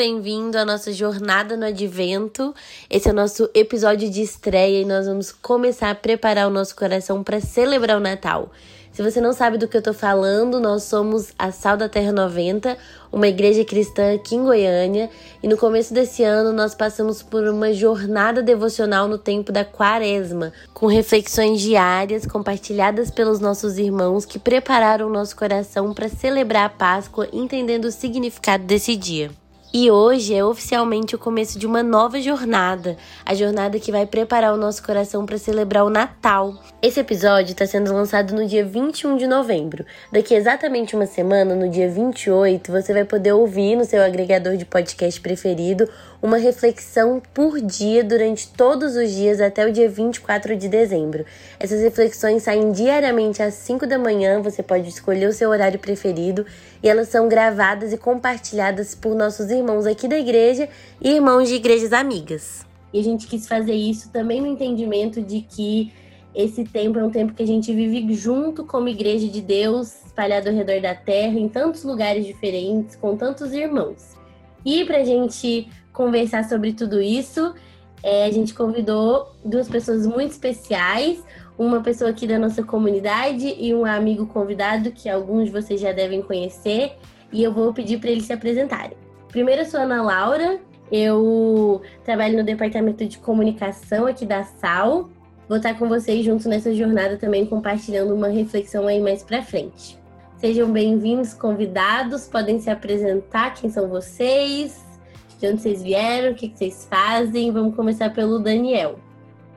bem-vindo à nossa jornada no Advento. Esse é o nosso episódio de estreia e nós vamos começar a preparar o nosso coração para celebrar o Natal. Se você não sabe do que eu tô falando, nós somos a Sal da Terra 90, uma igreja cristã aqui em Goiânia, e no começo desse ano nós passamos por uma jornada devocional no tempo da Quaresma, com reflexões diárias compartilhadas pelos nossos irmãos que prepararam o nosso coração para celebrar a Páscoa, entendendo o significado desse dia. E hoje é oficialmente o começo de uma nova jornada, a jornada que vai preparar o nosso coração para celebrar o Natal. Esse episódio está sendo lançado no dia 21 de novembro. Daqui exatamente uma semana, no dia 28, você vai poder ouvir no seu agregador de podcast preferido uma reflexão por dia durante todos os dias até o dia 24 de dezembro. Essas reflexões saem diariamente às 5 da manhã, você pode escolher o seu horário preferido e elas são gravadas e compartilhadas por nossos irmãos aqui da igreja e irmãos de igrejas amigas. E a gente quis fazer isso também no entendimento de que esse tempo é um tempo que a gente vive junto como igreja de Deus, espalhado ao redor da terra, em tantos lugares diferentes, com tantos irmãos. E para a gente conversar sobre tudo isso, é, a gente convidou duas pessoas muito especiais, uma pessoa aqui da nossa comunidade e um amigo convidado que alguns de vocês já devem conhecer, e eu vou pedir para eles se apresentarem. Primeiro, eu sou Ana Laura, eu trabalho no departamento de comunicação aqui da SAL. Vou estar com vocês juntos nessa jornada também, compartilhando uma reflexão aí mais para frente. Sejam bem-vindos, convidados, podem se apresentar, quem são vocês, de onde vocês vieram, o que, vocês fazem. Vamos começar pelo Daniel.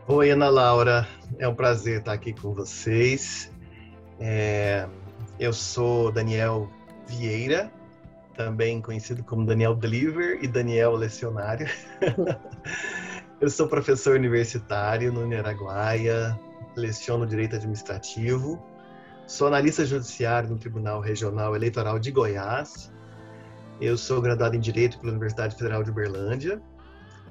Oi, Ana Laura. É um prazer estar aqui com vocês. É... Eu sou Daniel Vieira, também conhecido como Daniel Deliver e Daniel Lecionário. Eu sou professor universitário no Neraguaia, leciono Direito Administrativo, sou analista judiciário no Tribunal Regional Eleitoral de Goiás eu sou graduado em Direito pela Universidade Federal de Uberlândia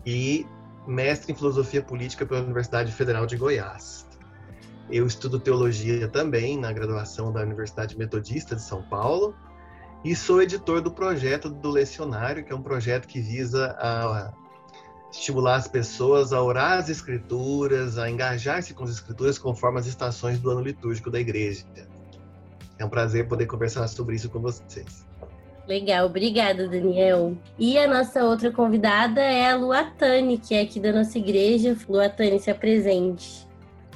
e mestre em Filosofia Política pela Universidade Federal de Goiás. Eu estudo teologia também na graduação da Universidade Metodista de São Paulo e sou editor do projeto do Lecionário, que é um projeto que visa a estimular as pessoas a orar as escrituras, a engajar-se com as escrituras conforme as estações do ano litúrgico da igreja. É um prazer poder conversar sobre isso com vocês. Legal, obrigada, Daniel. E a nossa outra convidada é a Luatane, que é aqui da nossa igreja. Luatane, se apresente.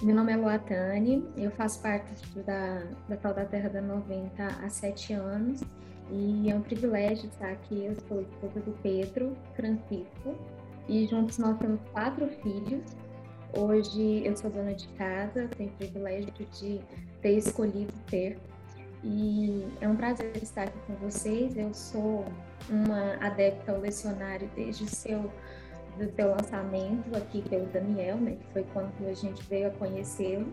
Meu nome é Luatane, eu faço parte da, da Tal da Terra da 90 há sete anos e é um privilégio estar aqui. Eu sou esposa do Pedro Francisco e juntos nós temos quatro filhos. Hoje eu sou dona de casa, tenho o privilégio de ter escolhido ter e é um prazer estar aqui com vocês. Eu sou uma adepta ao lecionário desde o seu, do lançamento aqui pelo Daniel, né, que foi quando a gente veio a conhecê-lo.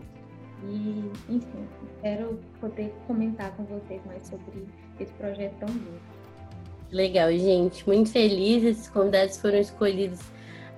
E, enfim, espero poder comentar com vocês mais sobre esse projeto tão lindo. Legal, gente. Muito feliz. Esses convidados foram escolhidos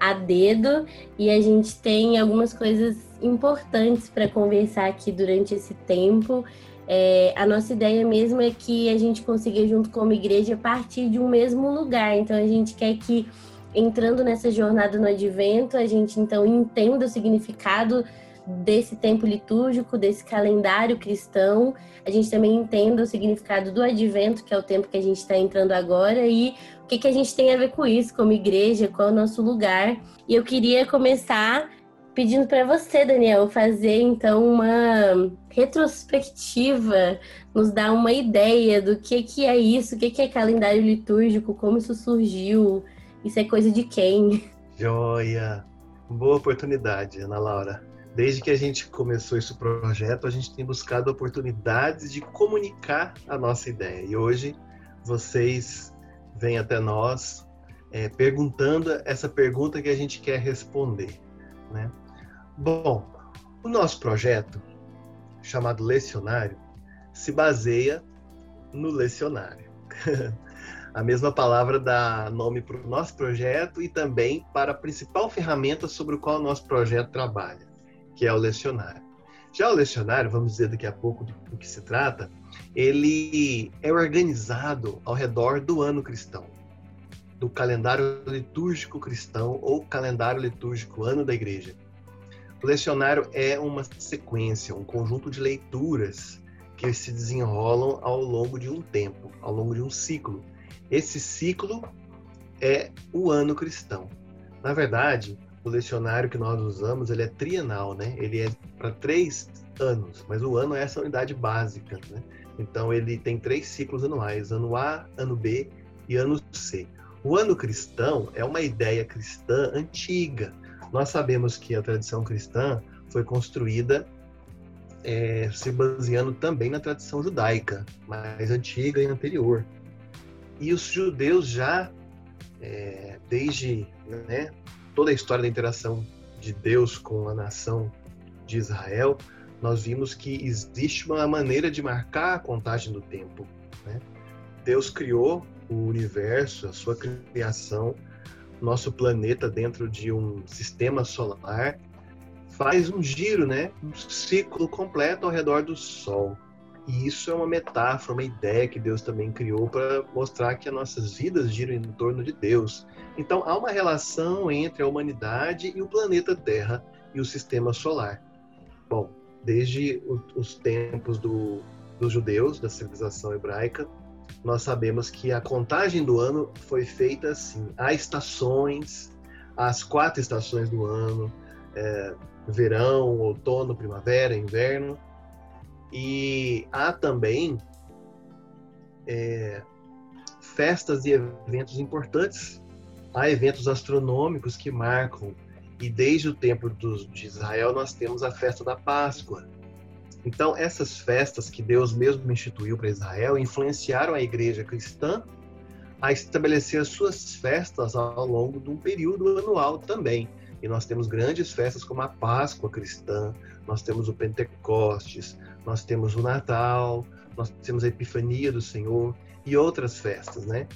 a dedo e a gente tem algumas coisas importantes para conversar aqui durante esse tempo. É, a nossa ideia mesmo é que a gente consiga, junto como igreja, partir de um mesmo lugar. Então, a gente quer que, entrando nessa jornada no advento, a gente então entenda o significado desse tempo litúrgico, desse calendário cristão. A gente também entenda o significado do advento, que é o tempo que a gente está entrando agora, e o que, que a gente tem a ver com isso, como igreja, qual é o nosso lugar. E eu queria começar pedindo para você, Daniel, fazer então uma retrospectiva, nos dar uma ideia do que, que é isso, o que, que é calendário litúrgico, como isso surgiu, isso é coisa de quem? Joia! Boa oportunidade, Ana Laura. Desde que a gente começou esse projeto, a gente tem buscado oportunidades de comunicar a nossa ideia. E hoje vocês vêm até nós é, perguntando essa pergunta que a gente quer responder. Né? Bom, o nosso projeto, chamado Lecionário, se baseia no lecionário. a mesma palavra dá nome para o nosso projeto e também para a principal ferramenta sobre o qual o nosso projeto trabalha, que é o lecionário. Já o lecionário, vamos dizer daqui a pouco do que se trata, ele é organizado ao redor do ano cristão. do calendário litúrgico cristão ou calendário litúrgico ano da igreja. O lecionário é uma sequência, um conjunto de leituras que se desenrolam ao longo de um tempo, ao longo de um ciclo. Esse ciclo é o ano cristão. Na verdade, o lecionário que nós usamos ele é trienal, né? Ele é para três anos, mas o ano é essa unidade básica, né? Então ele tem três ciclos anuais: ano A, ano B e ano C. O ano cristão é uma ideia cristã antiga. Nós sabemos que a tradição cristã foi construída é, se baseando também na tradição judaica, mais antiga e anterior. E os judeus já, é, desde né, toda a história da interação de Deus com a nação de Israel, nós vimos que existe uma maneira de marcar a contagem do tempo. Né? Deus criou o universo, a sua criação, nosso planeta dentro de um sistema solar, faz um giro, né? um ciclo completo ao redor do Sol. E isso é uma metáfora, uma ideia que Deus também criou para mostrar que as nossas vidas giram em torno de Deus. Então há uma relação entre a humanidade e o planeta Terra e o sistema solar. Bom, desde os tempos do, dos judeus, da civilização hebraica, nós sabemos que a contagem do ano foi feita assim: há estações, as quatro estações do ano, é, verão, outono, primavera, inverno, e há também é, festas e eventos importantes. Há eventos astronômicos que marcam, e desde o tempo dos, de Israel nós temos a festa da Páscoa. Então, essas festas que Deus mesmo instituiu para Israel influenciaram a igreja cristã a estabelecer as suas festas ao longo de um período anual também. E nós temos grandes festas como a Páscoa cristã, nós temos o Pentecostes, nós temos o Natal, nós temos a Epifania do Senhor e outras festas, né?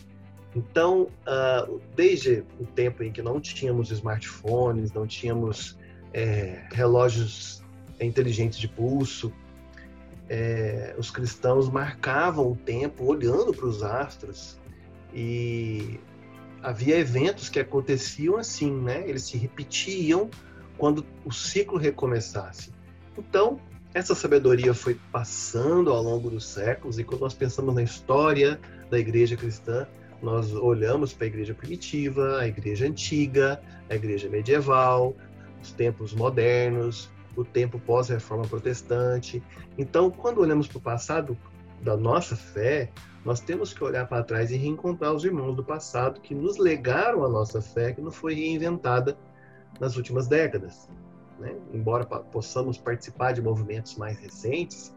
Então, uh, desde o tempo em que não tínhamos smartphones, não tínhamos é, relógios inteligentes de pulso, é, os cristãos marcavam o tempo olhando para os astros e havia eventos que aconteciam assim, né? Eles se repetiam quando o ciclo recomeçasse. Então, essa sabedoria foi passando ao longo dos séculos e quando nós pensamos na história da igreja cristã, nós olhamos para a igreja primitiva, a igreja antiga, a igreja medieval, os tempos modernos, o tempo pós-reforma protestante. Então, quando olhamos para o passado da nossa fé, nós temos que olhar para trás e reencontrar os irmãos do passado que nos legaram a nossa fé, que não foi reinventada nas últimas décadas né? embora possamos participar de movimentos mais recentes,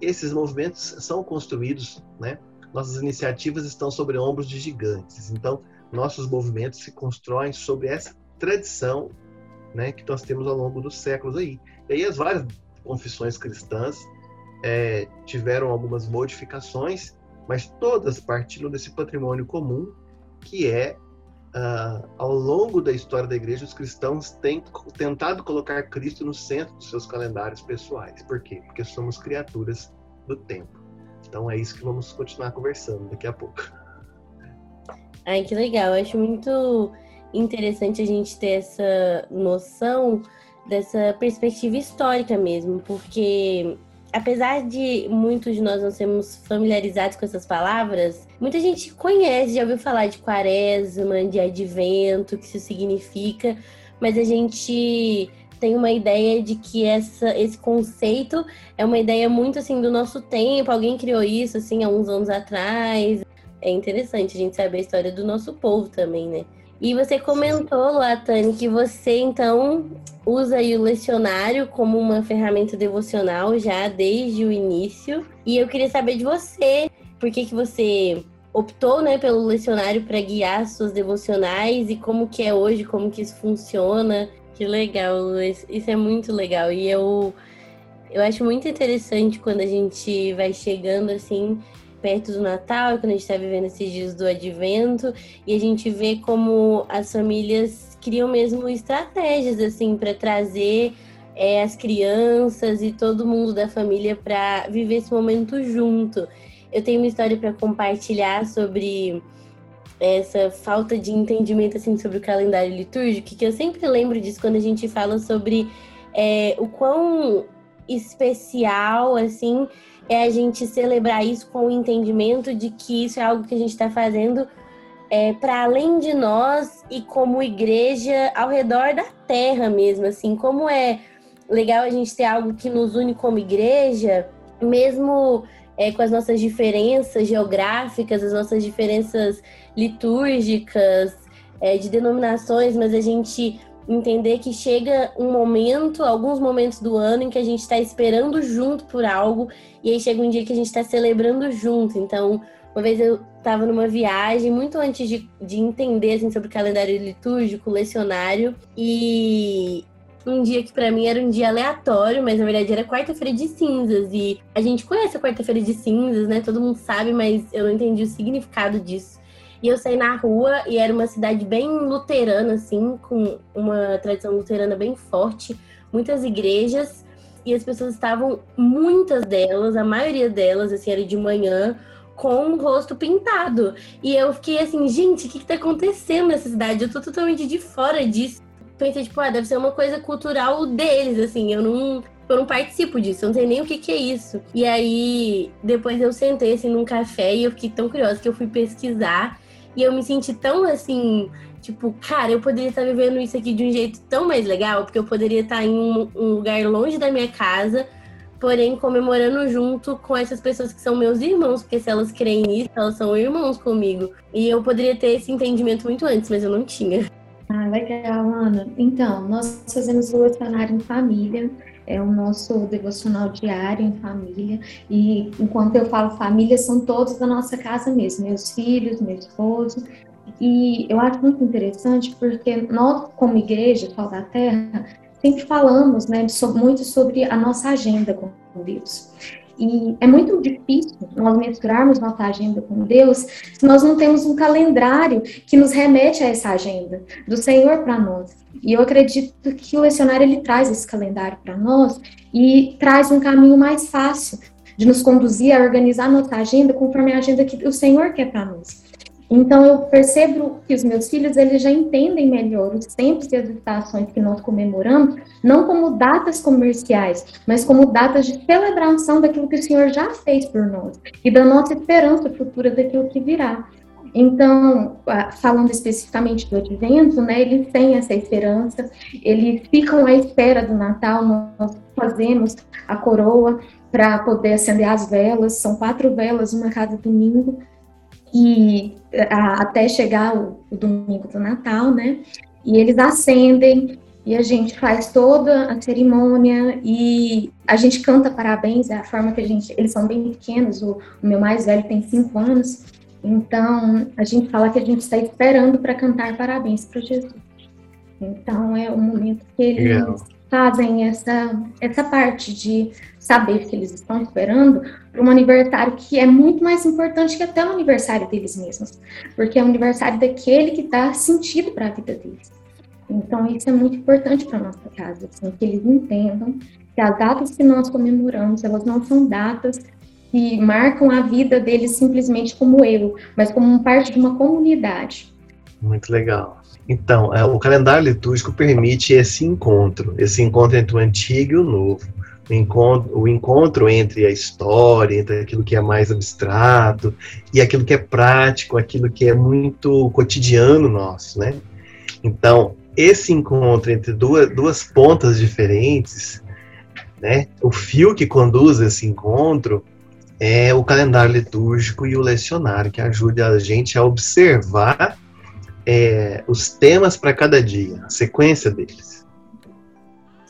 esses movimentos são construídos, né? nossas iniciativas estão sobre ombros de gigantes. Então, nossos movimentos se constroem sobre essa tradição né, que nós temos ao longo dos séculos aí. E aí as várias confissões cristãs é, tiveram algumas modificações, mas todas partiram desse patrimônio comum que é Uh, ao longo da história da igreja, os cristãos têm tentado colocar Cristo no centro dos seus calendários pessoais. Por quê? Porque somos criaturas do tempo. Então é isso que vamos continuar conversando daqui a pouco. Ai, que legal. Acho muito interessante a gente ter essa noção dessa perspectiva histórica mesmo, porque apesar de muitos de nós não sermos familiarizados com essas palavras, muita gente conhece, já ouviu falar de quaresma, de advento, o que isso significa, mas a gente tem uma ideia de que essa, esse conceito é uma ideia muito assim do nosso tempo, alguém criou isso assim há uns anos atrás. É interessante a gente saber a história do nosso povo também, né? E você comentou, Luatane, que você então usa o lecionário como uma ferramenta devocional já desde o início. E eu queria saber de você, por que, que você optou né, pelo lecionário para guiar suas devocionais e como que é hoje, como que isso funciona. Que legal, isso é muito legal. E eu, eu acho muito interessante quando a gente vai chegando assim perto do Natal, quando a gente está vivendo esses dias do Advento, e a gente vê como as famílias criam mesmo estratégias assim para trazer é, as crianças e todo mundo da família para viver esse momento junto. Eu tenho uma história para compartilhar sobre essa falta de entendimento assim sobre o calendário litúrgico, que eu sempre lembro disso quando a gente fala sobre é, o quão especial assim é a gente celebrar isso com o entendimento de que isso é algo que a gente está fazendo é, para além de nós e como igreja ao redor da terra mesmo, assim, como é legal a gente ter algo que nos une como igreja, mesmo é, com as nossas diferenças geográficas, as nossas diferenças litúrgicas, é, de denominações, mas a gente entender que chega um momento, alguns momentos do ano, em que a gente está esperando junto por algo, e aí chega um dia que a gente está celebrando junto. Então, uma vez eu estava numa viagem, muito antes de, de entender assim, sobre calendário litúrgico, lecionário, e um dia que para mim era um dia aleatório, mas na verdade era quarta-feira de cinzas. E a gente conhece a quarta-feira de cinzas, né? Todo mundo sabe, mas eu não entendi o significado disso. E eu saí na rua e era uma cidade bem luterana, assim, com uma tradição luterana bem forte, muitas igrejas, e as pessoas estavam, muitas delas, a maioria delas, assim, era de manhã, com o rosto pintado. E eu fiquei assim, gente, o que, que tá acontecendo nessa cidade? Eu tô totalmente de fora disso. Pensei, tipo, ah, deve ser uma coisa cultural deles, assim, eu não. Eu não participo disso, eu não sei nem o que, que é isso. E aí, depois eu sentei assim num café e eu fiquei tão curiosa que eu fui pesquisar e eu me senti tão assim, tipo, cara, eu poderia estar vivendo isso aqui de um jeito tão mais legal, porque eu poderia estar em um, um lugar longe da minha casa, porém comemorando junto com essas pessoas que são meus irmãos, porque se elas creem nisso, elas são irmãos comigo. E eu poderia ter esse entendimento muito antes, mas eu não tinha. Ah, legal, Ana. Então, nós fazemos o lecionário em família é o nosso devocional diário em família. E enquanto eu falo família, são todos da nossa casa mesmo, meus filhos, meu esposo. E eu acho muito interessante porque nós, como igreja, Sol da Terra, sempre falamos né, muito sobre a nossa agenda com Deus. E é muito difícil nós misturarmos nossa agenda com Deus se nós não temos um calendário que nos remete a essa agenda do Senhor para nós. E eu acredito que o lecionário ele traz esse calendário para nós e traz um caminho mais fácil de nos conduzir a organizar nossa agenda conforme a agenda que o Senhor quer para nós. Então eu percebo que os meus filhos eles já entendem melhor os tempos e as estações que nós comemoramos, não como datas comerciais, mas como datas de celebração daquilo que o Senhor já fez por nós e da nossa esperança futura daquilo que virá. Então, falando especificamente do advento, né, eles têm essa esperança, eles ficam à espera do Natal, nós fazemos a coroa para poder acender as velas, são quatro velas, uma cada domingo, e a, até chegar o, o, domingo do Natal, né? E eles acendem e a gente faz toda a cerimônia e a gente canta parabéns, é a forma que a gente. Eles são bem pequenos, o, o meu mais velho tem cinco anos, então a gente fala que a gente está esperando para cantar parabéns para Jesus. Então é o momento que eles Legal. fazem essa, essa parte de saber que eles estão esperando para um aniversário que é muito mais importante que até o aniversário deles mesmos, porque é o aniversário daquele que dá sentido para a vida deles. Então, isso é muito importante para nossa casa, assim, que eles entendam que as datas que nós comemoramos, elas não são datas que marcam a vida deles simplesmente como eu, mas como parte de uma comunidade. Muito legal. Então, é, o calendário litúrgico permite esse encontro, esse encontro entre o antigo e o novo o encontro, entre a história, entre aquilo que é mais abstrato e aquilo que é prático, aquilo que é muito cotidiano nosso, né? Então, esse encontro entre duas, duas pontas diferentes, né? O fio que conduz esse encontro é o calendário litúrgico e o lecionário, que ajuda a gente a observar é, os temas para cada dia, a sequência deles.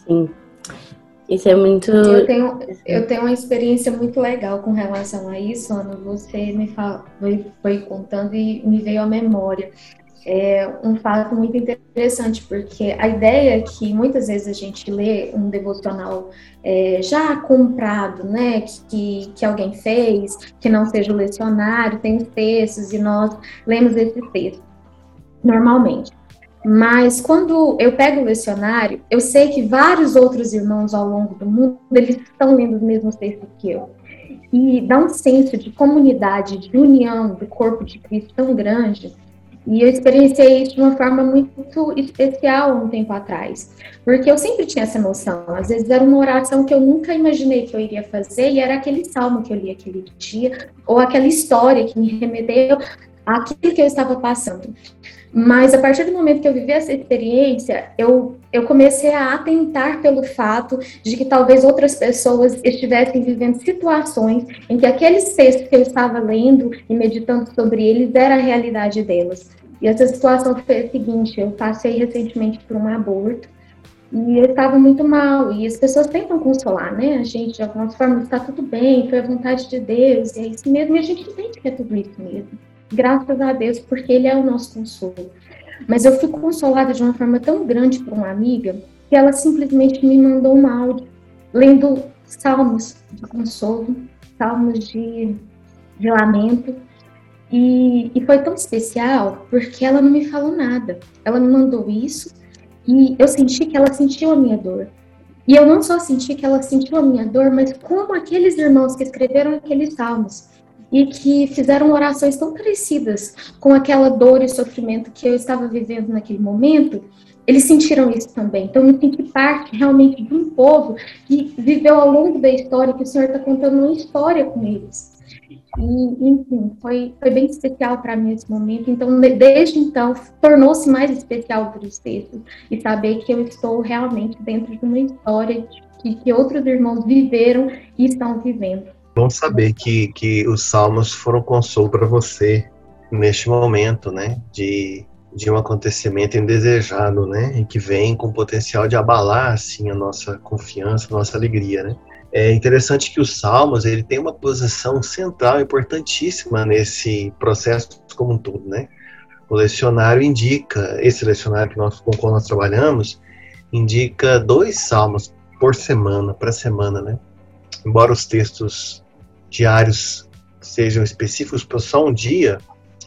Sim. Isso é muito. Eu tenho, eu tenho uma experiência muito legal com relação a isso, Ana. Você me fala, foi, foi contando e me veio à memória. É um fato muito interessante, porque a ideia é que muitas vezes a gente lê um devocional é, já comprado, né, que, que alguém fez, que não seja o lecionário, tem os textos e nós lemos esse texto normalmente. Mas quando eu pego o lecionário, eu sei que vários outros irmãos ao longo do mundo, eles estão lendo os mesmos textos que eu. E dá um senso de comunidade, de união do corpo de Cristo tão grande, E eu experienciei isso de uma forma muito especial um tempo atrás, porque eu sempre tinha essa noção. Às vezes era uma oração que eu nunca imaginei que eu iria fazer, e era aquele salmo que eu li aquele dia, ou aquela história que me remeteu àquilo que eu estava passando. Mas a partir do momento que eu vivi essa experiência, eu, eu comecei a atentar pelo fato de que talvez outras pessoas estivessem vivendo situações em que aqueles textos que eu estava lendo e meditando sobre eles era a realidade delas. E essa situação foi a seguinte: eu passei recentemente por um aborto e eu estava muito mal. E as pessoas tentam consolar, né? A gente, de algumas formas, está tudo bem, foi a vontade de Deus, e é isso mesmo, e a gente entende que é tudo isso mesmo graças a Deus, porque Ele é o nosso consolo. Mas eu fui consolada de uma forma tão grande por uma amiga que ela simplesmente me mandou um áudio lendo salmos de consolo, salmos de, de lamento. E, e foi tão especial porque ela não me falou nada. Ela me mandou isso e eu senti que ela sentiu a minha dor. E eu não só senti que ela sentiu a minha dor, mas como aqueles irmãos que escreveram aqueles salmos e que fizeram orações tão parecidas com aquela dor e sofrimento que eu estava vivendo naquele momento, eles sentiram isso também. Então, eu senti parte realmente de um povo que viveu ao longo da história, que o Senhor está contando uma história com eles. E, enfim, foi, foi bem especial para mim esse momento. Então, desde então, tornou-se mais especial por textos e saber que eu estou realmente dentro de uma história que, que outros irmãos viveram e estão vivendo. Bom saber que, que os salmos foram consolo para você neste momento, né? De, de um acontecimento indesejado, né? E que vem com potencial de abalar, assim, a nossa confiança, a nossa alegria, né? É interessante que os salmos, ele tem uma posição central, importantíssima nesse processo como um todo, né? O lecionário indica, esse lecionário que nós, com o qual nós trabalhamos, indica dois salmos por semana, para semana, né? Embora os textos diários sejam específicos para só um dia,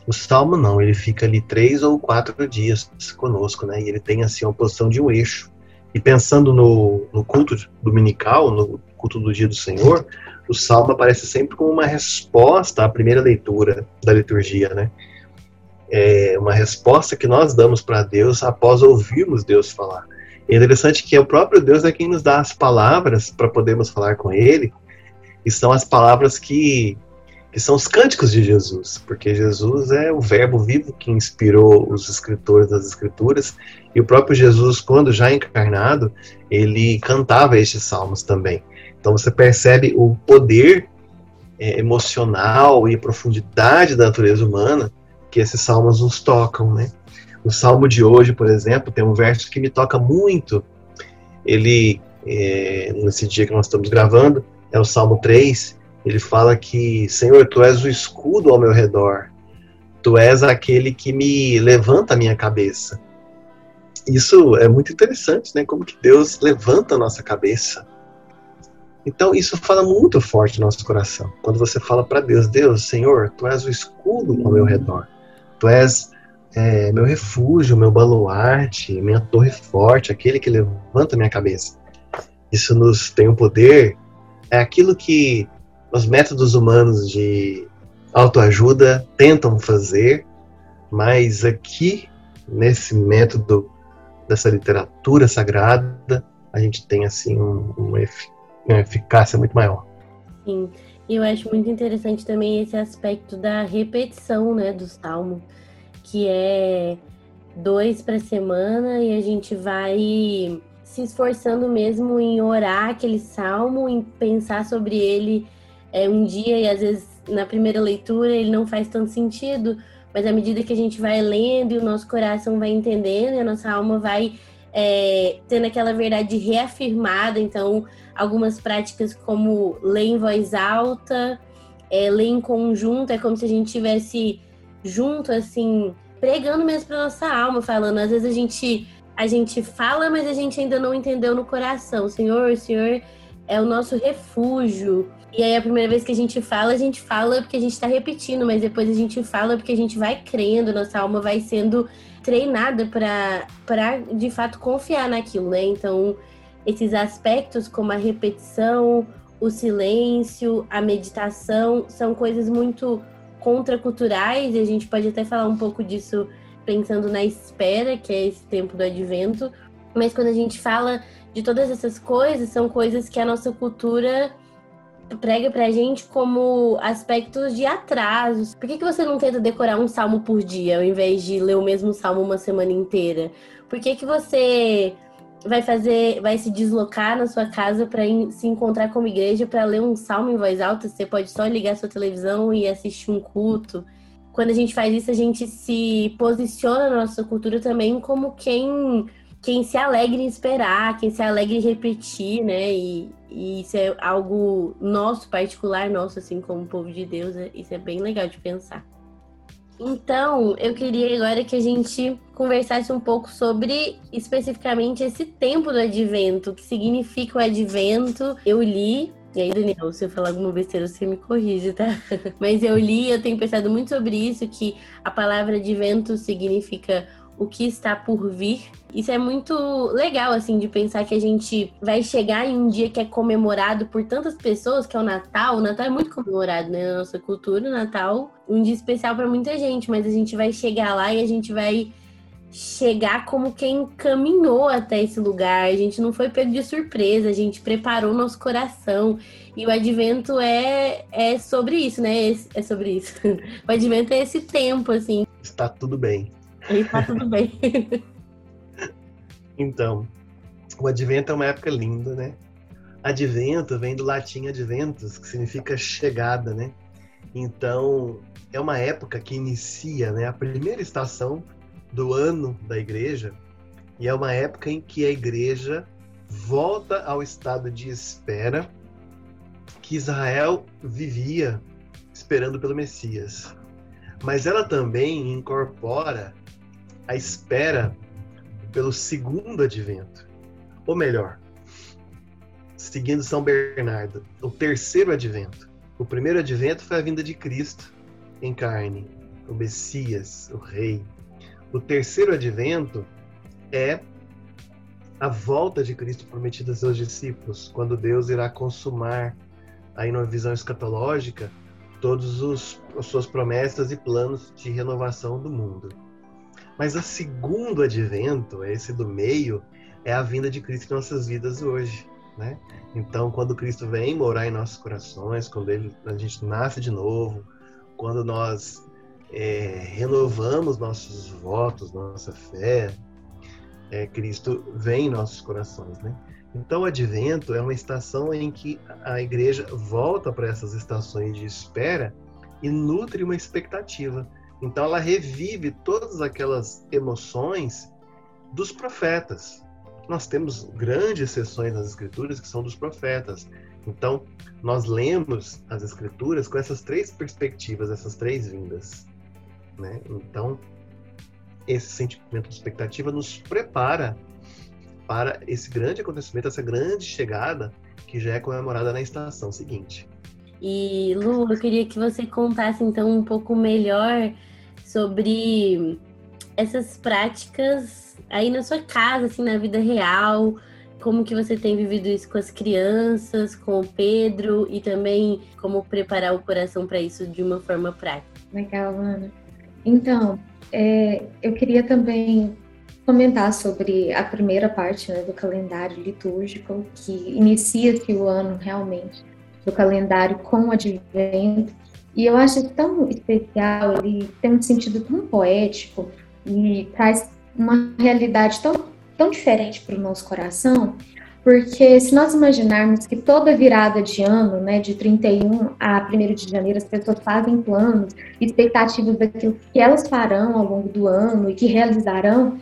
o salmo não, ele fica ali três ou quatro dias conosco, né? E ele tem assim uma posição de um eixo. E pensando no, no culto dominical, no culto do dia do Senhor, o salmo aparece sempre como uma resposta à primeira leitura da liturgia, né? É uma resposta que nós damos para Deus após ouvirmos Deus falar. É interessante que é o próprio Deus é quem nos dá as palavras para podermos falar com Ele, e são as palavras que, que são os cânticos de Jesus, porque Jesus é o verbo vivo que inspirou os escritores das escrituras, e o próprio Jesus, quando já encarnado, ele cantava estes salmos também. Então você percebe o poder é, emocional e profundidade da natureza humana que esses salmos nos tocam, né? O salmo de hoje, por exemplo, tem um verso que me toca muito. Ele, é, nesse dia que nós estamos gravando, é o Salmo 3, ele fala que, Senhor, tu és o escudo ao meu redor, tu és aquele que me levanta a minha cabeça. Isso é muito interessante, né? Como que Deus levanta a nossa cabeça. Então, isso fala muito forte no nosso coração. Quando você fala para Deus, Deus, Senhor, tu és o escudo ao meu redor, tu és é, meu refúgio, meu baluarte, minha torre forte, aquele que levanta a minha cabeça. Isso nos tem o poder é aquilo que os métodos humanos de autoajuda tentam fazer, mas aqui, nesse método dessa literatura sagrada, a gente tem assim um, uma, uma eficácia muito maior. Sim, e eu acho muito interessante também esse aspecto da repetição, né, do salmo, que é dois para semana e a gente vai se esforçando mesmo em orar aquele salmo, em pensar sobre ele é, um dia e às vezes na primeira leitura ele não faz tanto sentido, mas à medida que a gente vai lendo e o nosso coração vai entendendo, e a nossa alma vai é, tendo aquela verdade reafirmada, então algumas práticas como ler em voz alta, é, ler em conjunto, é como se a gente tivesse junto, assim, pregando mesmo para nossa alma, falando. Às vezes a gente a gente fala, mas a gente ainda não entendeu no coração. Senhor, o Senhor é o nosso refúgio. E aí a primeira vez que a gente fala, a gente fala porque a gente está repetindo, mas depois a gente fala porque a gente vai crendo, nossa alma vai sendo treinada para de fato confiar naquilo, né? Então, esses aspectos como a repetição, o silêncio, a meditação, são coisas muito contraculturais e a gente pode até falar um pouco disso pensando na espera, que é esse tempo do advento, mas quando a gente fala de todas essas coisas, são coisas que a nossa cultura prega pra gente como aspectos de atrasos. Por que, que você não tenta decorar um salmo por dia, ao invés de ler o mesmo salmo uma semana inteira? Por que, que você vai fazer, vai se deslocar na sua casa para se encontrar como igreja para ler um salmo em voz alta? Você pode só ligar sua televisão e assistir um culto. Quando a gente faz isso, a gente se posiciona na nossa cultura também como quem quem se alegra em esperar, quem se alegra em repetir, né? E, e isso é algo nosso, particular nosso, assim, como povo de Deus. É, isso é bem legal de pensar. Então, eu queria agora que a gente conversasse um pouco sobre especificamente esse tempo do advento, o que significa o advento. Eu li e aí, Daniel, se eu falar alguma besteira, você me corrige, tá? Mas eu li, eu tenho pensado muito sobre isso, que a palavra advento significa o que está por vir. Isso é muito legal, assim, de pensar que a gente vai chegar em um dia que é comemorado por tantas pessoas, que é o Natal. O Natal é muito comemorado, né? Na nossa cultura, o Natal, um dia especial para muita gente, mas a gente vai chegar lá e a gente vai chegar como quem caminhou até esse lugar. A gente não foi pego de surpresa, a gente preparou nosso coração. E o advento é, é sobre isso, né? É sobre isso. O advento é esse tempo, assim. Está tudo bem. E tá tudo bem. então, o advento é uma época linda, né? Advento vem do latim adventus, que significa chegada, né? Então, é uma época que inicia né, a primeira estação do ano da igreja, e é uma época em que a igreja volta ao estado de espera que Israel vivia esperando pelo Messias. Mas ela também incorpora a espera pelo segundo advento. Ou melhor, seguindo São Bernardo, o terceiro advento. O primeiro advento foi a vinda de Cristo em carne, o Messias, o Rei. O terceiro advento é a volta de Cristo prometida aos discípulos, quando Deus irá consumar, aí numa visão escatológica, todas as suas promessas e planos de renovação do mundo. Mas o segundo advento, esse do meio, é a vinda de Cristo em nossas vidas hoje, né? Então, quando Cristo vem morar em nossos corações, quando ele, a gente nasce de novo, quando nós é, renovamos nossos votos, nossa fé, é, Cristo vem em nossos corações, né? Então, o advento é uma estação em que a igreja volta para essas estações de espera e nutre uma expectativa então ela revive todas aquelas emoções dos profetas. Nós temos grandes sessões nas escrituras que são dos profetas. Então, nós lemos as escrituras com essas três perspectivas, essas três vindas. Né? Então, esse sentimento de expectativa nos prepara para esse grande acontecimento, essa grande chegada que já é comemorada na estação seguinte. E Lu, eu queria que você contasse então um pouco melhor sobre essas práticas aí na sua casa, assim, na vida real, como que você tem vivido isso com as crianças, com o Pedro e também como preparar o coração para isso de uma forma prática. Legal, Ana. Então, é, eu queria também comentar sobre a primeira parte né, do calendário litúrgico, que inicia-se o ano realmente do calendário com o advento. E eu acho tão especial, ele tem um sentido tão poético e traz uma realidade tão, tão diferente para o nosso coração, porque se nós imaginarmos que toda virada de ano, né, de 31 a 1 de janeiro, as pessoas fazem planos, expectativas daquilo que elas farão ao longo do ano e que realizarão,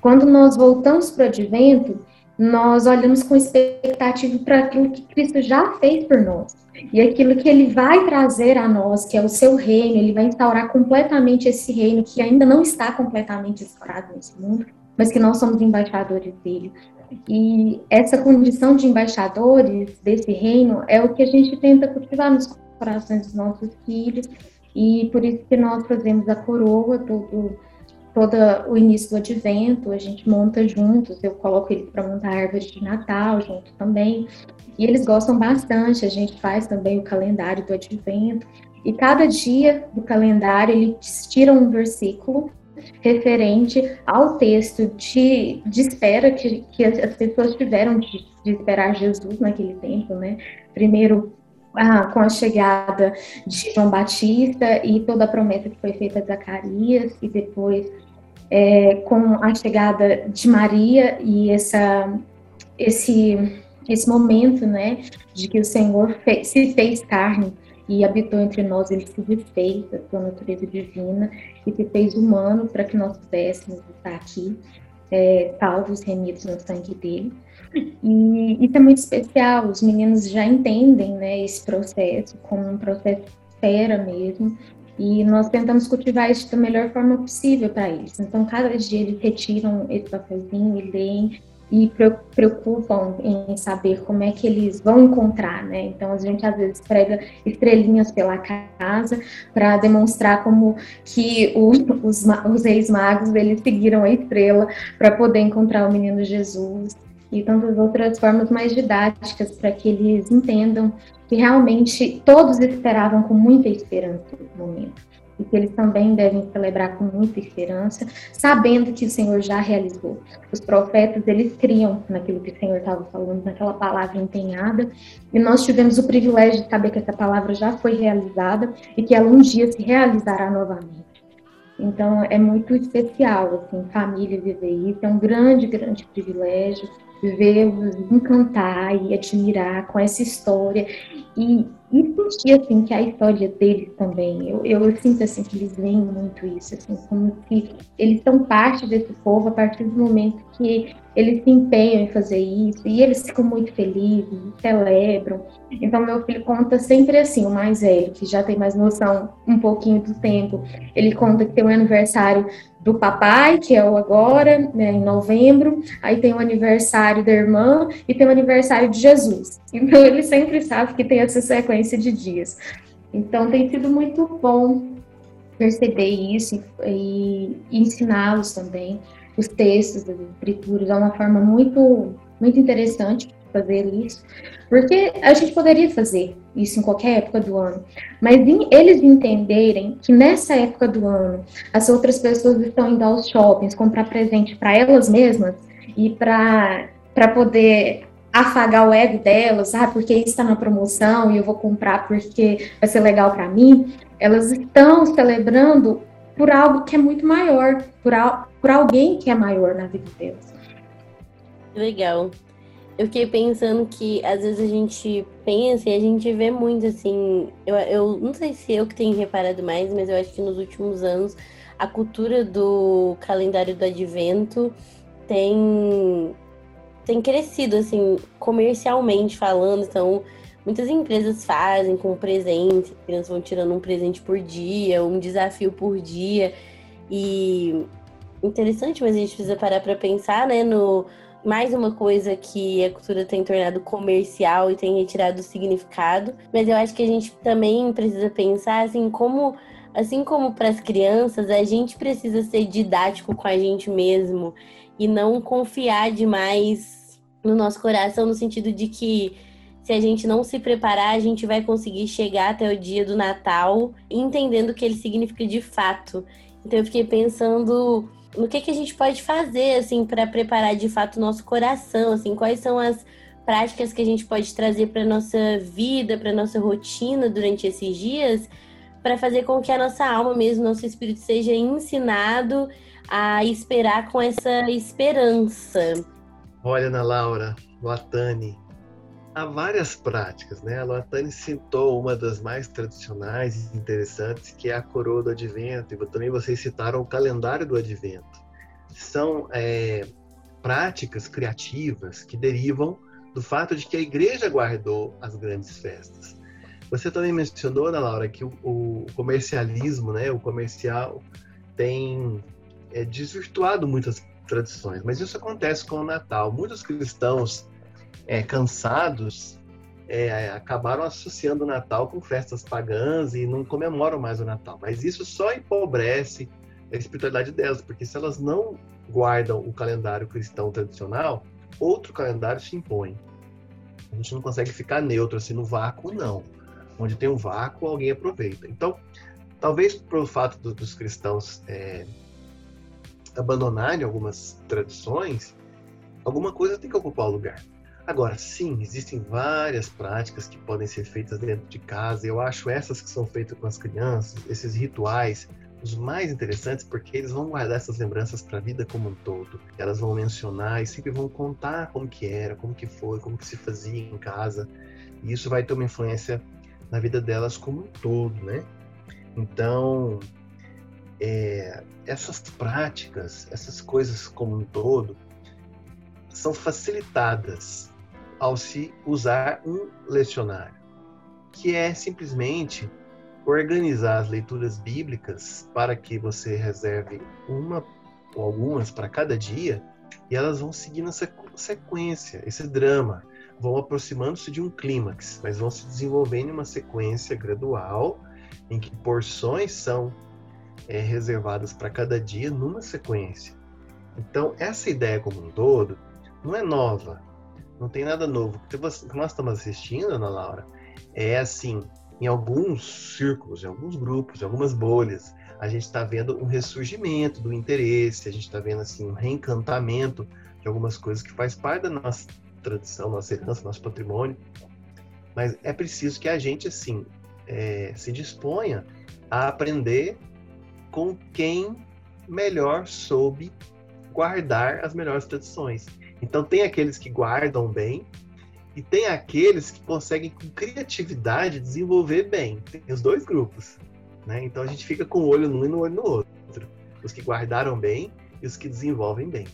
quando nós voltamos para o advento, nós olhamos com expectativa para aquilo que Cristo já fez por nós. E aquilo que ele vai trazer a nós, que é o seu reino, ele vai instaurar completamente esse reino que ainda não está completamente instaurado nesse mundo, mas que nós somos embaixadores dele. E essa condição de embaixadores desse reino é o que a gente tenta cultivar nos corações dos nossos filhos, e por isso que nós fazemos a coroa todo todo o início do advento, a gente monta juntos, eu coloco eles para montar a árvore de Natal junto também. E eles gostam bastante, a gente faz também o calendário do advento. E cada dia do calendário ele tira um versículo referente ao texto de, de espera que, que as pessoas tiveram de, de esperar Jesus naquele tempo, né? Primeiro, ah, com a chegada de João Batista e toda a promessa que foi feita a Zacarias, e depois é, com a chegada de Maria e essa, esse, esse momento, né, de que o Senhor se fez carne e habitou entre nós, ele se desfez da sua natureza divina e se fez humano para que nós pudéssemos estar aqui, é, salvos, remidos no sangue dele. E isso é muito especial, os meninos já entendem né, esse processo como um processo fera mesmo, e nós tentamos cultivar isso da melhor forma possível para eles. Então, cada dia eles retiram esse papelzinho e leem e preocupam em saber como é que eles vão encontrar, né? Então a gente às vezes prega estrelinhas pela casa para demonstrar como que o, os, os reis magos eles seguiram a estrela para poder encontrar o menino Jesus e tantas outras formas mais didáticas para que eles entendam que realmente todos esperavam com muita esperança esse momento e que eles também devem celebrar com muita esperança, sabendo que o Senhor já realizou. Os profetas, eles criam naquilo que o Senhor estava falando, naquela palavra empenhada, e nós tivemos o privilégio de saber que essa palavra já foi realizada e que ela um dia se realizará novamente. Então, é muito especial, assim, família viver isso, é um grande, grande privilégio vê-los encantar e admirar com essa história e, e sentir assim que a história deles também eu, eu sinto assim que eles veem muito isso assim como se eles são parte desse povo a partir do momento que eles se empenham em fazer isso e eles ficam muito felizes, celebram. Então, meu filho conta sempre assim, o mais velho, que já tem mais noção um pouquinho do tempo. Ele conta que tem um aniversário do papai, que é o agora, né, em novembro, aí tem o aniversário da irmã e tem o aniversário de Jesus. Então, ele sempre sabe que tem essa sequência de dias. Então, tem sido muito bom perceber isso e, e ensiná-los também os textos, as escrituras, é uma forma muito, muito interessante fazer isso, porque a gente poderia fazer isso em qualquer época do ano, mas eles entenderem que nessa época do ano as outras pessoas estão indo aos shoppings comprar presente para elas mesmas e para poder afagar o ego delas, ah, porque isso está na promoção e eu vou comprar porque vai ser legal para mim, elas estão celebrando por algo que é muito maior, por, por alguém que é maior na vida delas. Legal. Eu fiquei pensando que às vezes a gente pensa e a gente vê muito assim. Eu, eu não sei se eu que tenho reparado mais, mas eu acho que nos últimos anos a cultura do calendário do advento tem, tem crescido, assim, comercialmente falando. Então, muitas empresas fazem com presente, as crianças vão tirando um presente por dia, um desafio por dia. E interessante, mas a gente precisa parar para pensar, né, no mais uma coisa que a cultura tem tornado comercial e tem retirado o significado, mas eu acho que a gente também precisa pensar assim como assim como para as crianças, a gente precisa ser didático com a gente mesmo e não confiar demais no nosso coração no sentido de que se a gente não se preparar, a gente vai conseguir chegar até o dia do Natal entendendo o que ele significa de fato. Então eu fiquei pensando no que, que a gente pode fazer assim para preparar de fato o nosso coração, assim, quais são as práticas que a gente pode trazer para nossa vida, para nossa rotina durante esses dias, para fazer com que a nossa alma mesmo, nosso espírito seja ensinado a esperar com essa esperança. Olha, Ana Laura, Latane, há várias práticas, né? A Latane citou uma das mais tradicionais e interessantes, que é a coroa do advento, e também vocês citaram o calendário do advento. São é, práticas criativas que derivam do fato de que a igreja guardou as grandes festas. Você também mencionou, Ana Laura, que o, o comercialismo, né, o comercial, tem é, desvirtuado muitas tradições, mas isso acontece com o Natal. Muitos cristãos é, cansados, é, acabaram associando o Natal com festas pagãs e não comemoram mais o Natal. Mas isso só empobrece a espiritualidade delas, porque se elas não guardam o calendário cristão tradicional, outro calendário se impõe. A gente não consegue ficar neutro assim no vácuo, não. Onde tem um vácuo, alguém aproveita. Então, talvez pelo fato do, dos cristãos é, abandonarem algumas tradições, alguma coisa tem que ocupar o lugar. Agora, sim, existem várias práticas que podem ser feitas dentro de casa. Eu acho essas que são feitas com as crianças, esses rituais, os mais interessantes, porque eles vão guardar essas lembranças para a vida como um todo. Elas vão mencionar e sempre vão contar como que era, como que foi, como que se fazia em casa. E isso vai ter uma influência na vida delas como um todo, né? Então, é, essas práticas, essas coisas como um todo, são facilitadas ao se usar um lecionário, que é simplesmente organizar as leituras bíblicas para que você reserve uma ou algumas para cada dia e elas vão seguindo essa sequência, esse drama, vão aproximando-se de um clímax, mas vão se desenvolvendo em uma sequência gradual em que porções são é, reservadas para cada dia numa sequência. Então, essa ideia como um todo não é nova, não tem nada novo. O que nós estamos assistindo, Ana Laura, é assim, em alguns círculos, em alguns grupos, em algumas bolhas, a gente está vendo um ressurgimento do interesse, a gente está vendo assim um reencantamento de algumas coisas que faz parte da nossa tradição, nossa herança, nosso patrimônio. Mas é preciso que a gente assim é, se disponha a aprender com quem melhor soube guardar as melhores tradições. Então tem aqueles que guardam bem e tem aqueles que conseguem com criatividade desenvolver bem. Tem os dois grupos, né? Então a gente fica com o olho num e no olho no outro. Os que guardaram bem e os que desenvolvem bem.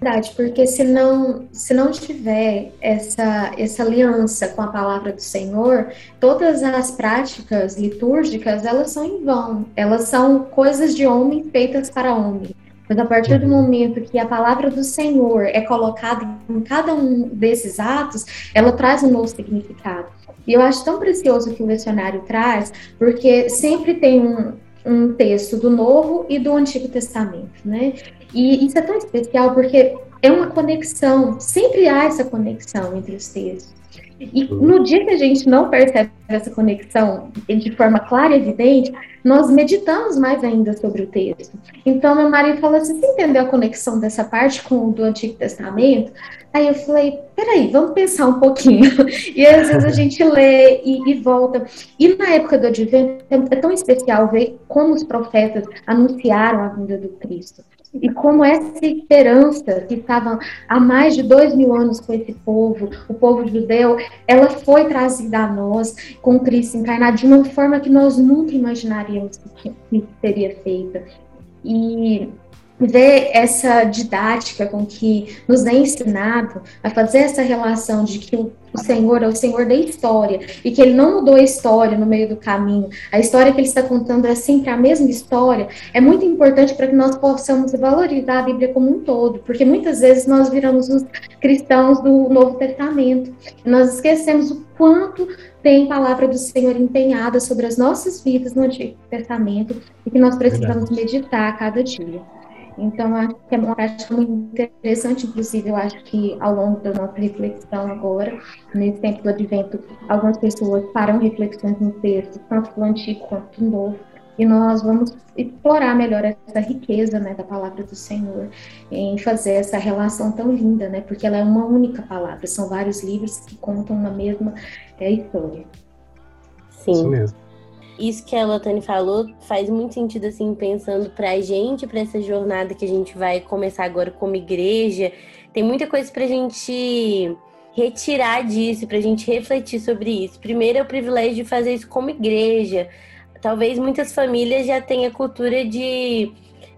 Verdade, porque se não, se não tiver essa, essa aliança com a palavra do Senhor, todas as práticas litúrgicas, elas são em vão. Elas são coisas de homem feitas para homem. Mas a partir do uhum. momento que a palavra do Senhor é colocada em cada um desses atos, ela traz um novo significado. E eu acho tão precioso o que o lecionário traz, porque sempre tem um, um texto do Novo e do Antigo Testamento, né? E isso é tão especial porque é uma conexão, sempre há essa conexão entre os textos. E no dia que a gente não percebe essa conexão de forma clara e evidente, nós meditamos mais ainda sobre o texto. Então, meu marido falou assim: você entendeu a conexão dessa parte com o do Antigo Testamento? Aí eu falei: peraí, vamos pensar um pouquinho. E às vezes a gente lê e, e volta. E na época do Advento, é tão especial ver como os profetas anunciaram a vinda do Cristo e como essa esperança que estava há mais de dois mil anos com esse povo, o povo judeu, ela foi trazida a nós com Cristo encarnado de uma forma que nós nunca imaginaríamos que, que seria feita. E ver essa didática com que nos é ensinado a fazer essa relação de que o, Senhor é o Senhor da história e que ele não mudou a história no meio do caminho. A história que ele está contando é sempre a mesma história. É muito importante para que nós possamos valorizar a Bíblia como um todo, porque muitas vezes nós viramos os cristãos do Novo Testamento e nós esquecemos o quanto tem palavra do Senhor empenhada sobre as nossas vidas no Antigo Testamento e que nós precisamos Verdade. meditar a cada dia. Então, acho que é uma prática muito interessante, inclusive, eu acho que ao longo da nossa reflexão agora, nesse tempo do advento, algumas pessoas farão reflexões no texto, tanto do antigo quanto do novo, e nós vamos explorar melhor essa riqueza né, da palavra do Senhor, em fazer essa relação tão linda, né, porque ela é uma única palavra, são vários livros que contam uma mesma é, história. Sim. Isso mesmo isso que a Lotane falou faz muito sentido, assim, pensando pra gente, pra essa jornada que a gente vai começar agora como igreja. Tem muita coisa pra gente retirar disso, pra gente refletir sobre isso. Primeiro é o privilégio de fazer isso como igreja. Talvez muitas famílias já tenham a cultura de,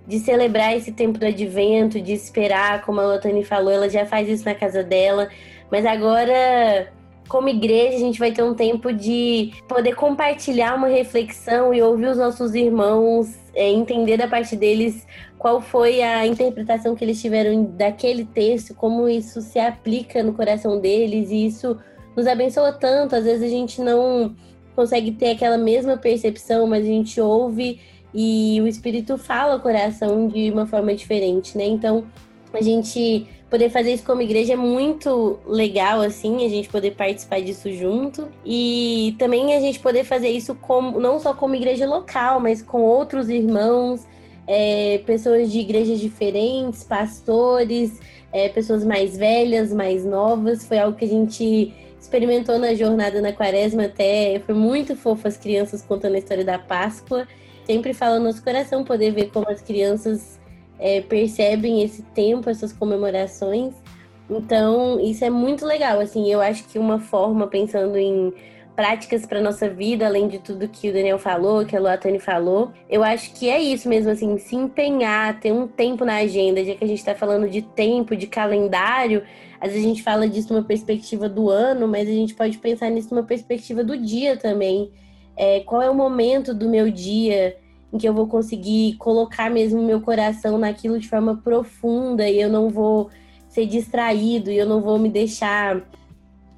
de celebrar esse tempo do advento, de esperar, como a Lotane falou, ela já faz isso na casa dela. Mas agora como igreja, a gente vai ter um tempo de poder compartilhar uma reflexão e ouvir os nossos irmãos, é, entender da parte deles qual foi a interpretação que eles tiveram daquele texto, como isso se aplica no coração deles, e isso nos abençoa tanto. Às vezes a gente não consegue ter aquela mesma percepção, mas a gente ouve e o Espírito fala o coração de uma forma diferente, né? Então, a gente poder fazer isso como igreja é muito legal, assim, a gente poder participar disso junto. E também a gente poder fazer isso como, não só como igreja local, mas com outros irmãos. é, pessoas de igrejas diferentes, pastores, é, pessoas mais velhas, mais novas. Foi algo que a gente experimentou na jornada na quaresma até. Foi muito fofo as crianças contando a história da Páscoa. Sempre fala no nosso coração poder ver como as crianças é, percebem esse tempo, essas comemorações. Então, isso é muito legal. Assim, eu acho que uma forma, pensando em práticas para nossa vida, além de tudo que o Daniel falou, que a Luatane falou. Eu acho que é isso mesmo, assim, se empenhar, ter um tempo na agenda, já que a gente está falando de tempo, de calendário, às vezes a gente fala disso numa perspectiva do ano, mas a gente pode pensar nisso numa perspectiva do dia também. É, qual é o momento do meu dia em que eu vou conseguir colocar mesmo meu coração naquilo de forma profunda e eu não vou ser distraído e eu não vou me deixar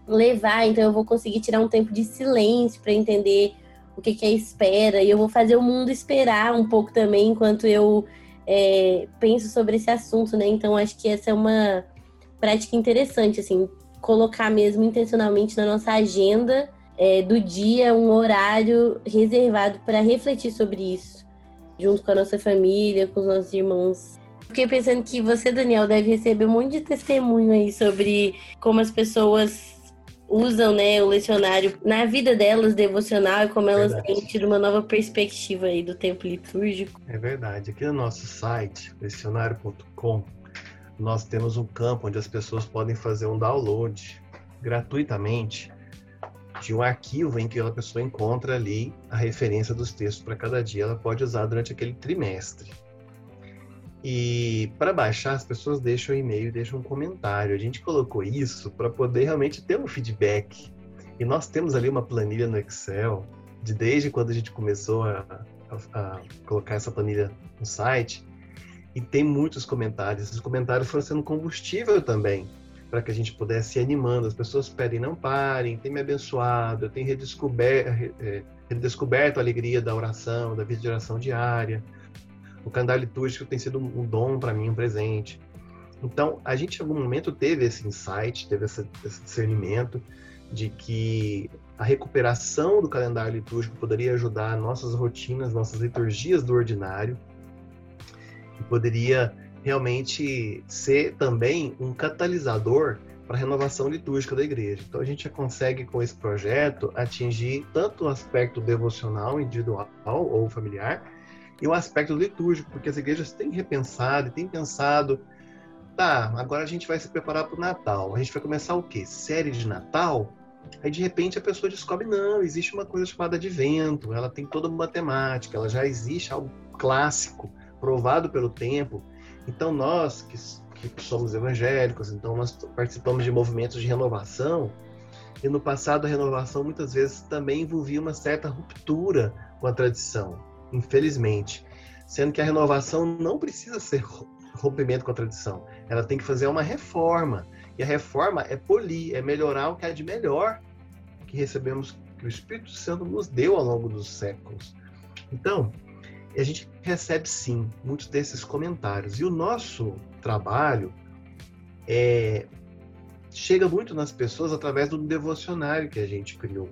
levar, então eu vou conseguir tirar um tempo de silêncio para entender o que, que é espera, e eu vou fazer o mundo esperar um pouco também enquanto eu é, penso sobre esse assunto, né? Então acho que essa é uma prática interessante, assim, colocar mesmo intencionalmente na nossa agenda é, do dia um horário reservado para refletir sobre isso, junto com a nossa família, com os nossos irmãos Fiquei pensando que você, Daniel, deve receber um monte de testemunho aí sobre como as pessoas usam né, o lecionário na vida delas devocional e como elas verdade. têm tido uma nova perspectiva aí do tempo litúrgico. É verdade. Aqui no nosso site, lecionário.com, nós temos um campo onde as pessoas podem fazer um download gratuitamente de um arquivo em que a pessoa encontra ali a referência dos textos para cada dia. Ela pode usar durante aquele trimestre. E para baixar, as pessoas deixam um e-mail, deixam um comentário. A gente colocou isso para poder realmente ter um feedback. E nós temos ali uma planilha no Excel, de desde quando a gente começou a, a, a colocar essa planilha no site, e tem muitos comentários. Esses comentários foram sendo combustível também para que a gente pudesse ir animando. As pessoas pedem, não parem, tem me abençoado, eu tenho redescoberto, é, redescoberto a alegria da oração, da vida de oração diária o calendário litúrgico tem sido um dom para mim, um presente. Então, a gente em algum momento teve esse insight, teve esse, esse discernimento de que a recuperação do calendário litúrgico poderia ajudar nossas rotinas, nossas liturgias do ordinário, e poderia realmente ser também um catalisador para a renovação litúrgica da igreja. Então a gente já consegue com esse projeto atingir tanto o aspecto devocional individual ou familiar, e o aspecto litúrgico, porque as igrejas têm repensado e têm pensado, tá, agora a gente vai se preparar para o Natal. A gente vai começar o quê? Série de Natal? Aí de repente a pessoa descobre, não, existe uma coisa chamada Advento, ela tem toda uma temática, ela já existe algo clássico, provado pelo tempo. Então nós que, que somos evangélicos, então nós participamos de movimentos de renovação, e no passado a renovação muitas vezes também envolvia uma certa ruptura com a tradição infelizmente. Sendo que a renovação não precisa ser rompimento com a tradição. Ela tem que fazer uma reforma. E a reforma é polir, é melhorar o que é de melhor que recebemos, que o Espírito Santo nos deu ao longo dos séculos. Então, a gente recebe sim muitos desses comentários. E o nosso trabalho é, chega muito nas pessoas através do devocionário que a gente criou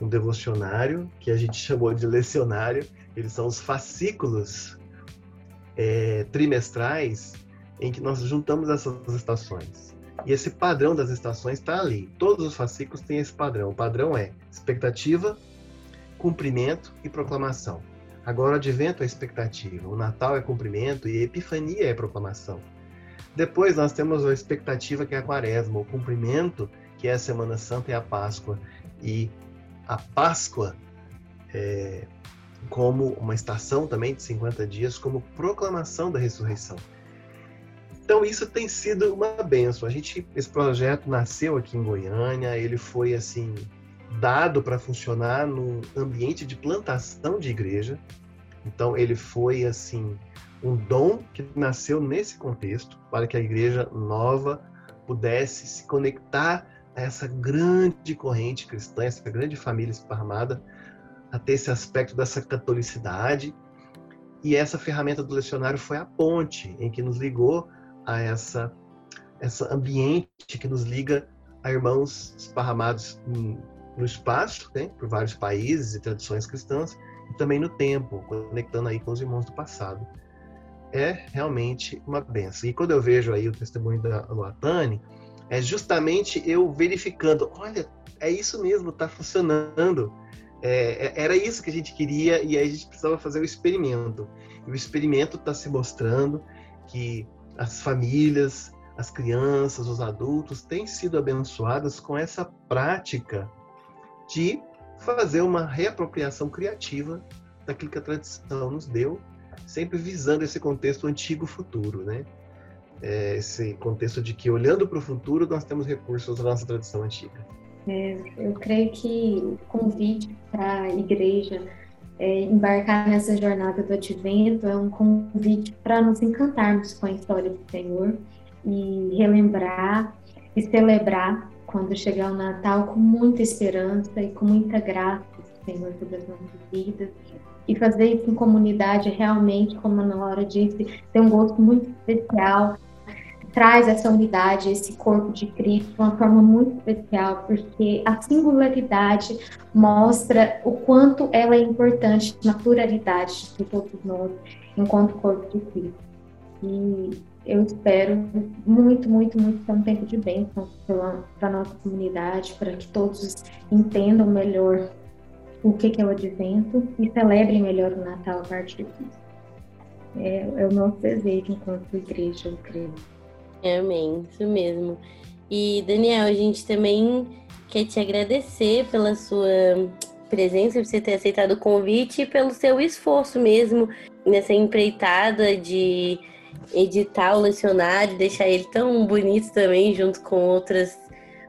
um devocionário que a gente chamou de lecionário. Eles são os fascículos é, trimestrais em que nós juntamos essas estações. E esse padrão das estações está ali. Todos os fascículos têm esse padrão. O padrão é expectativa, cumprimento e proclamação. Agora, o advento é expectativa, o Natal é cumprimento e a Epifania é proclamação. Depois, nós temos a expectativa, que é a Quaresma, o cumprimento, que é a Semana Santa e a Páscoa, e a Páscoa é, como uma estação também de 50 dias, como proclamação da ressurreição. Então isso tem sido uma benção. A gente, esse projeto nasceu aqui em Goiânia, ele foi assim dado para funcionar num ambiente de plantação de igreja. Então ele foi assim um dom que nasceu nesse contexto para que a igreja nova pudesse se conectar essa grande corrente cristã, essa grande família esparramada, a ter esse aspecto dessa catolicidade. E essa ferramenta do lecionário foi a ponte em que nos ligou a essa, essa ambiente que nos liga a irmãos esparramados no espaço, né, por vários países e tradições cristãs, e também no tempo, conectando aí com os irmãos do passado. É realmente uma benção. E quando eu vejo aí o testemunho da Luatane, é justamente eu verificando, olha, é isso mesmo, está funcionando. É, é, era isso que a gente queria e aí a gente precisava fazer o experimento. E o experimento está se mostrando que as famílias, as crianças, os adultos têm sido abençoadas com essa prática de fazer uma reapropriação criativa daquilo que a tradição nos deu, sempre visando esse contexto antigo-futuro, né? É esse contexto de que, olhando para o futuro, nós temos recursos da nossa tradição antiga. É, eu creio que o convite para a igreja é, embarcar nessa jornada do advento é um convite para nos encantarmos com a história do Senhor e relembrar e celebrar quando chegar o Natal com muita esperança e com muita graça Senhor sobre as nossas vidas e fazer isso em comunidade realmente, como a Laura disse, tem um gosto muito especial traz essa unidade, esse corpo de Cristo de uma forma muito especial, porque a singularidade mostra o quanto ela é importante na pluralidade de todos nós, enquanto corpo de Cristo. E eu espero muito, muito, muito ter um tempo de bênção para a nossa comunidade, para que todos entendam melhor o que, que é o advento e celebrem melhor o Natal a partir disso. É, é o nosso desejo enquanto igreja, eu creio. Amém, isso mesmo. E Daniel, a gente também quer te agradecer pela sua presença, por você ter aceitado o convite e pelo seu esforço mesmo nessa empreitada de editar o lecionário, deixar ele tão bonito também, junto com outras,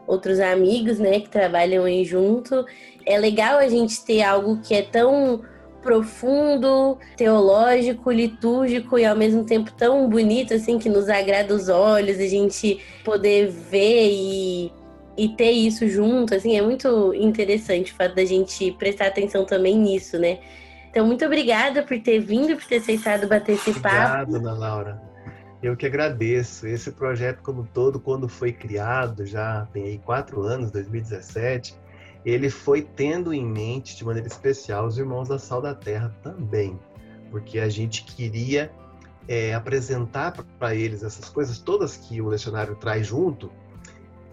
outros amigos, né, que trabalham aí junto. É legal a gente ter algo que é tão profundo, teológico, litúrgico e ao mesmo tempo tão bonito assim que nos agrada os olhos, a gente poder ver e, e ter isso junto, assim, é muito interessante o fato da gente prestar atenção também nisso, né? Então, muito obrigada por ter vindo, por ter aceitado bater esse papo. Obrigado, Ana Laura. Eu que agradeço. Esse projeto como todo, quando foi criado, já tem aí quatro anos, 2017, ele foi tendo em mente de maneira especial os irmãos da Sal da Terra também, porque a gente queria é, apresentar para eles essas coisas todas que o lecionário traz junto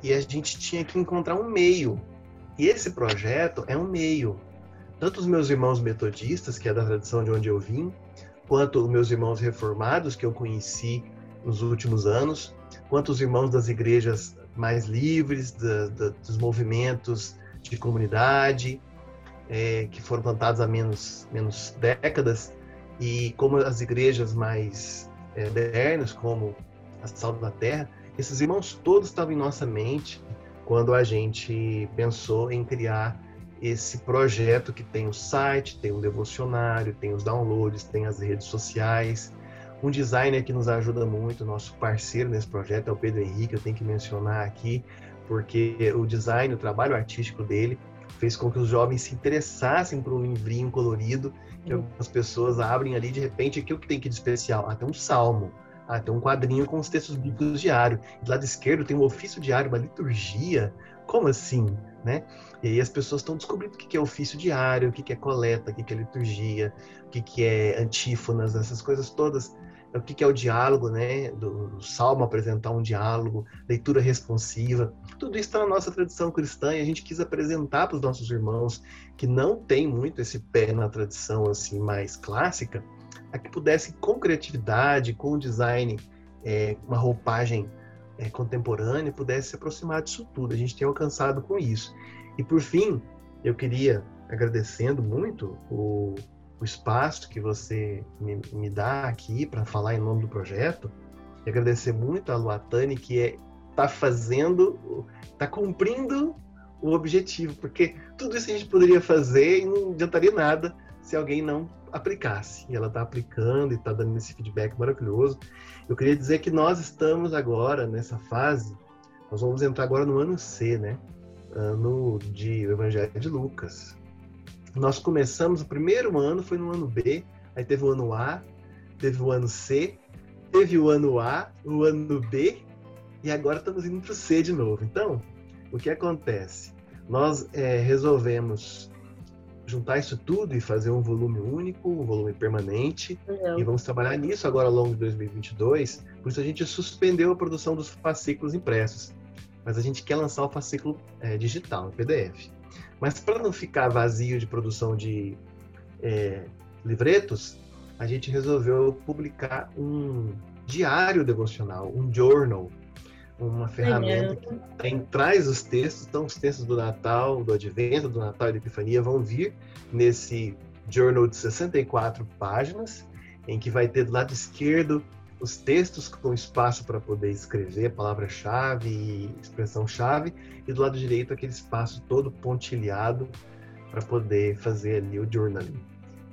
e a gente tinha que encontrar um meio. E esse projeto é um meio. Tanto os meus irmãos metodistas, que é da tradição de onde eu vim, quanto os meus irmãos reformados, que eu conheci nos últimos anos, quanto os irmãos das igrejas mais livres, da, da, dos movimentos de comunidade, é, que foram plantados há menos, menos décadas, e como as igrejas mais é, modernas, como a Sal da Terra, esses irmãos todos estavam em nossa mente quando a gente pensou em criar esse projeto que tem o site, tem o devocionário, tem os downloads, tem as redes sociais. Um designer que nos ajuda muito, nosso parceiro nesse projeto é o Pedro Henrique, eu tenho que mencionar aqui, porque o design, o trabalho artístico dele fez com que os jovens se interessassem por um livrinho colorido que uhum. as pessoas abrem ali de repente o que tem que de especial? Ah, tem um salmo, ah, tem um quadrinho com os textos bíblicos diário. Do lado esquerdo tem um ofício diário, uma liturgia. Como assim, né? E aí as pessoas estão descobrindo o que é ofício diário, o que é coleta, o que é liturgia, o que é antífonas, essas coisas todas o que é o diálogo, né? Do, salmo apresentar um diálogo, leitura responsiva. Tudo isso está na nossa tradição cristã e a gente quis apresentar para os nossos irmãos que não tem muito esse pé na tradição assim mais clássica, a que pudessem com criatividade, com design, é, uma roupagem é, contemporânea, pudesse se aproximar disso tudo. A gente tem alcançado com isso. E por fim, eu queria agradecendo muito o o espaço que você me, me dá aqui para falar em nome do projeto e agradecer muito a Luatane que é tá fazendo, tá cumprindo o objetivo, porque tudo isso a gente poderia fazer e não adiantaria nada se alguém não aplicasse. E ela está aplicando e está dando esse feedback maravilhoso. Eu queria dizer que nós estamos agora nessa fase, nós vamos entrar agora no ano C, né? Ano de Evangelho de Lucas. Nós começamos, o primeiro ano foi no ano B, aí teve o ano A, teve o ano C, teve o ano A, o ano B, e agora estamos indo para o C de novo. Então, o que acontece? Nós é, resolvemos juntar isso tudo e fazer um volume único, um volume permanente. E vamos trabalhar nisso agora ao longo de 2022. Por isso a gente suspendeu a produção dos fascículos impressos. Mas a gente quer lançar o fascículo é, digital, em PDF. Mas para não ficar vazio de produção de é, livretos, a gente resolveu publicar um diário devocional, um journal, uma ferramenta que tem, traz os textos, então os textos do Natal, do Advento, do Natal e da Epifania vão vir nesse journal de 64 páginas, em que vai ter do lado esquerdo os textos com espaço para poder escrever palavra-chave e expressão-chave, e do lado direito aquele espaço todo pontilhado para poder fazer ali o journaling.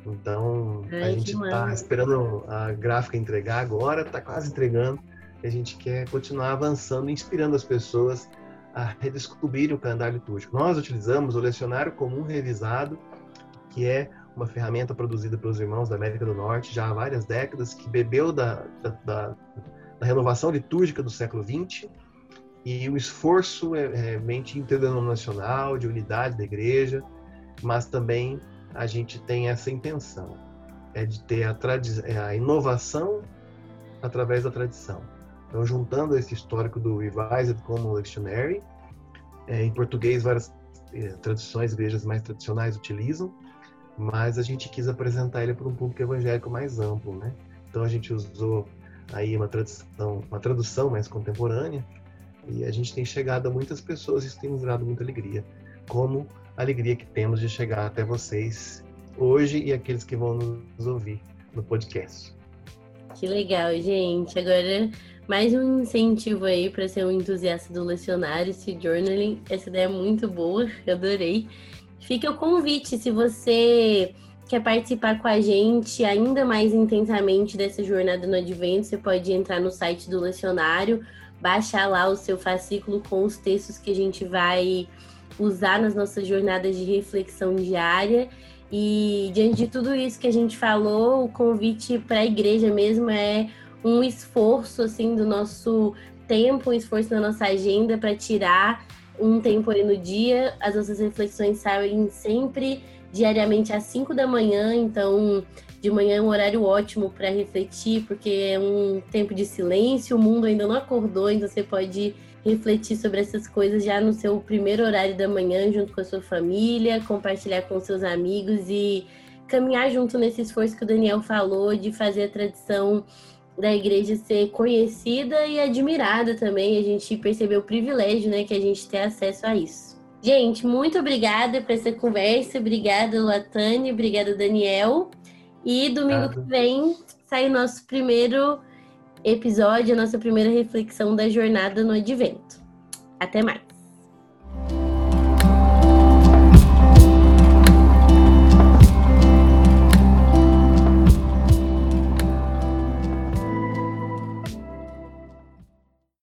Então, Ai, a gente está esperando a gráfica entregar agora, está quase entregando, e a gente quer continuar avançando, inspirando as pessoas a redescobrir o calendário litúrgico. Nós utilizamos o lecionário comum revisado, que é uma ferramenta produzida pelos irmãos da América do Norte já há várias décadas, que bebeu da, da, da, renovação litúrgica do século XX e o esforço é, é mente interdenominacional, de unidade da igreja, mas também a gente tem essa intenção, é de ter a, é, a inovação através da tradição. Então, juntando esse histórico do Revised como Lectionary, é, em português várias é, tradições, igrejas mais tradicionais utilizam, mas a gente quis apresentar ele para um público evangélico mais amplo, né? Então a gente usou aí uma tradução, uma tradução mais contemporânea e a gente tem chegado a muitas pessoas isso tem nos dado muita alegria, como a alegria que temos de chegar até vocês hoje e aqueles que vão nos ouvir no podcast. Que legal, gente. Agora mais um incentivo aí para ser um entusiasta do lecionário, esse journaling. Essa ideia é muito boa, eu adorei. Fica o convite, se você quer participar com a gente ainda mais intensamente dessa jornada no Advento, você pode entrar no site do lecionário, baixar lá o seu fascículo com os textos que a gente vai usar nas nossas jornadas de reflexão diária. E diante de tudo isso que a gente falou, o convite para a igreja mesmo é um esforço assim do nosso tempo, um esforço da nossa agenda para tirar um tempo aí no dia. As nossas reflexões saem sempre diariamente às 5 da manhã, então de manhã é um horário ótimo para refletir, porque é um tempo de silêncio, o mundo ainda não acordou, então você pode refletir sobre essas coisas já no seu primeiro horário da manhã, junto com a sua família, compartilhar com seus amigos e caminhar junto nesse esforço que o Daniel falou de fazer a tradição da igreja ser conhecida e admirada também. A gente percebeu o privilégio, né, que a gente tem acesso a isso. Gente, muito obrigada por essa conversa. Obrigada, Latane. Obrigada, Daniel. E domingo Obrigado. que vem sai o nosso primeiro episódio, a nossa primeira reflexão da jornada no advento. Até mais.